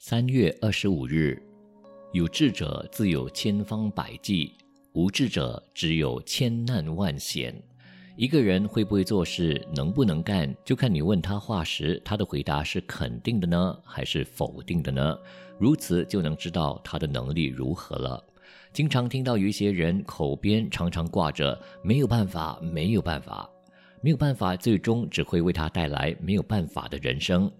三月二十五日，有志者自有千方百计，无志者只有千难万险。一个人会不会做事，能不能干，就看你问他话时，他的回答是肯定的呢，还是否定的呢？如此就能知道他的能力如何了。经常听到有一些人口边常常挂着“没有办法，没有办法”，没有办法，最终只会为他带来没有办法的人生。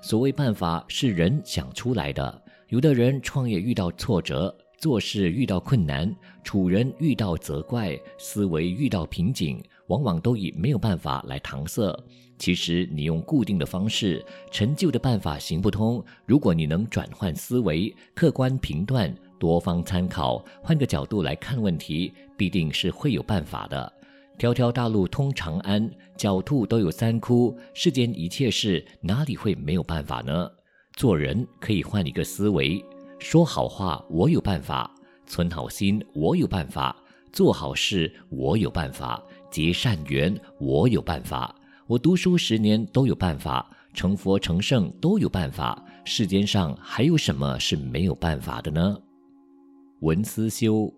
所谓办法是人想出来的，有的人创业遇到挫折，做事遇到困难，处人遇到责怪，思维遇到瓶颈，往往都以没有办法来搪塞。其实你用固定的方式，陈旧的办法行不通。如果你能转换思维，客观评断，多方参考，换个角度来看问题，必定是会有办法的。条条大路通长安，狡兔都有三窟。世间一切事，哪里会没有办法呢？做人可以换一个思维，说好话我有办法，存好心我有办法，做好事我有办法，结善缘我有办法。我读书十年都有办法，成佛成圣都有办法。世间上还有什么是没有办法的呢？文思修。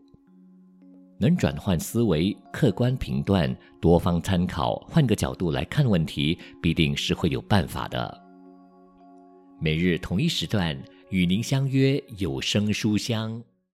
能转换思维，客观评断，多方参考，换个角度来看问题，必定是会有办法的。每日同一时段与您相约有声书香。